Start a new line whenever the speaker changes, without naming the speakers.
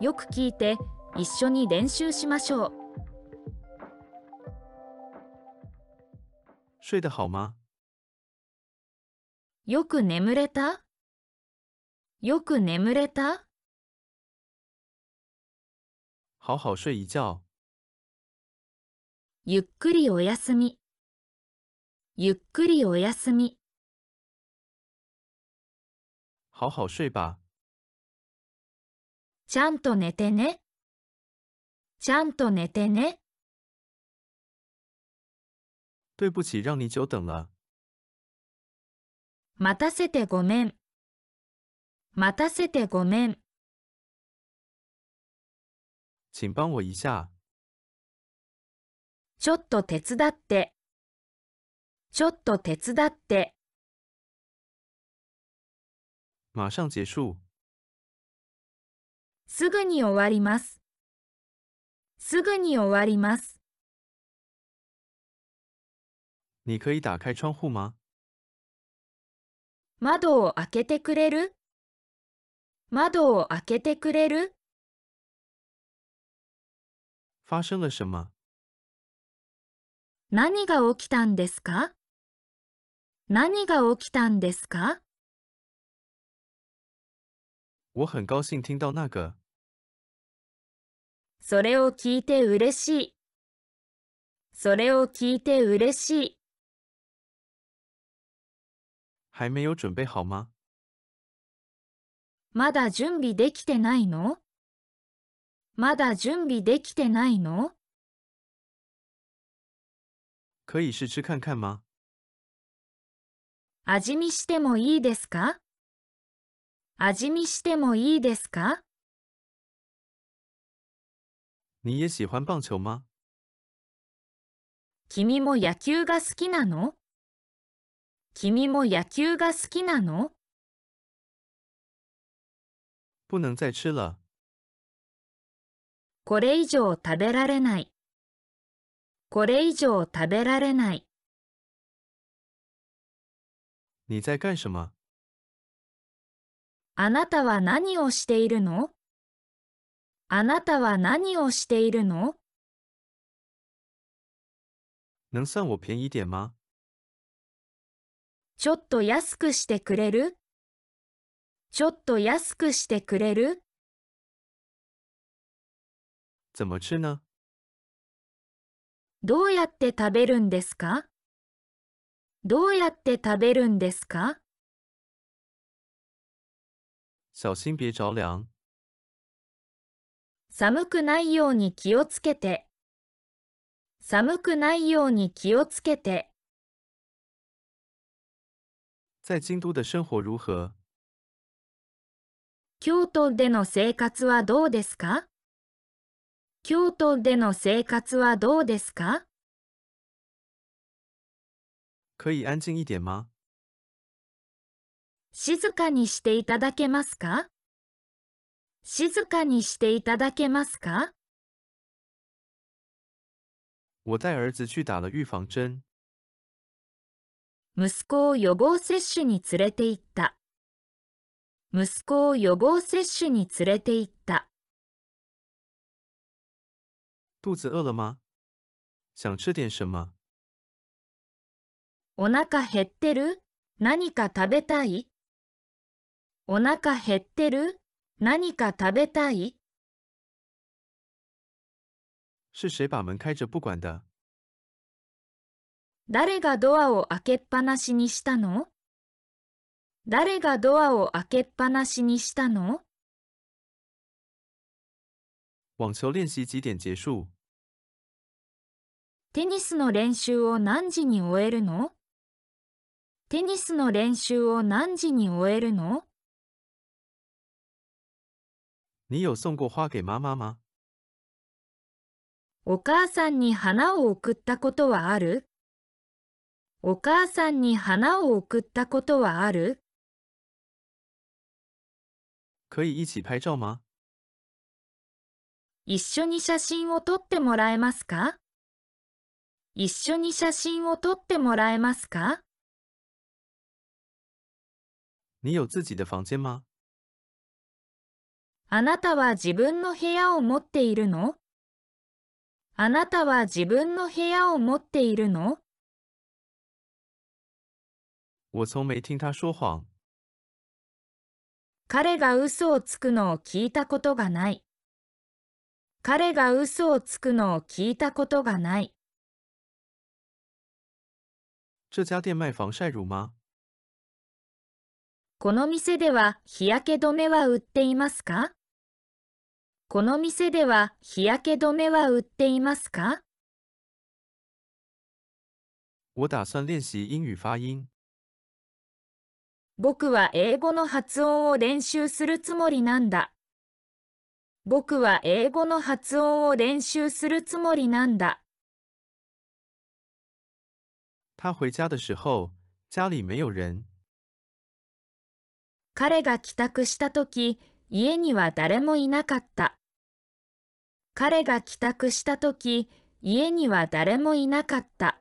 よく聞いて一緒に練習しましょう。
睡得好吗？
よく眠れた？よく眠れた？
好好睡一觉。
ゆっくりお休み。ゆっくりお休み。
好好睡吧。
ちゃんと寝てね。ちゃんと寝てね。
对不起，让你久等了。
待たせてごめん。待たせてごめん。
请帮我一下。
ちょっと手伝って。ちょっと手伝って。
马上结束。
すぐに終わります。すぐに終わります。
你可以打开窗户吗？
窓を開けてくれる？窓を開けてくれる？
发生了什么？
何が起きたんですか？何が起きたんですか？
我很高兴听到那个。
それを聞いて嬉しい。それを聞いて嬉しい。
还没有准备好吗？
まだ準備できてないの？まだ準備できてないの？
可以试吃看看吗？
味見してもいいですか？味見してもいいですか？
你也喜欢棒球吗？
君も野球が好きなの？君も野球が好きなの？
不能再吃了。
これ以上食べられない。これ以上食べられない。
你在干什么？
あなたは何をしているの？あなたは何をしているの？
能算我便宜点吗？
ちょっと安くしてくれる？ちょっと安くしてくれる？
怎么吃呢？
どうやって食べるんですか？どうやって食べるんですか？
小心别着凉。
寒くないように気をつけて。寒くないように気をつけて。
在京都的生活如何？
京都での生活はどうですか？京都での生活はどうですか？
可以安静一点吗？
静かにしていただけますか？静かにしていただけますか？
我带儿子去打了预防针。
息子を予防接種に連れて行った。息子を予防接種に連れて行った。
肚子饿了吗？想吃点什么？
お腹減ってる？何か食べたい？お腹減ってる？何か食べたい？
是谁把门开着不管的？
誰がドアを開けっぱなしにしたの？誰がドアを開けっぱなしにしたの？
网球练习几点结束？
テニスの練習を何時に終えるの？テニスの練習を何時に終えるの？
你有送过花给妈妈吗？
お母さんに花を送ったことはある？お母さんに花を送ったことはある？
可以一起拍照吗？
一緒に写真を撮ってもらえますか？一緒に写真を撮ってもらえますか？
你有自己的房间吗？
あなたは自分の部屋を持っているの？あなたは自分の部屋を持っているの？彼が嘘をつくのを聞いたことがない。彼が嘘をつくのを聞いたことがない。
这家店卖防晒乳吗？
この店では日焼け止めは売っていますか？この店では日焼け止めは売っていますか？
我打算练习英语发音。
僕は英語の発音を練習するつもりなんだ。僕は英語の発音を練習するつもりなんだ。
他回家的时候，家里没有人。
彼が帰宅したとき、家には誰もいなかった。彼が帰宅したとき、家には誰もいなかった。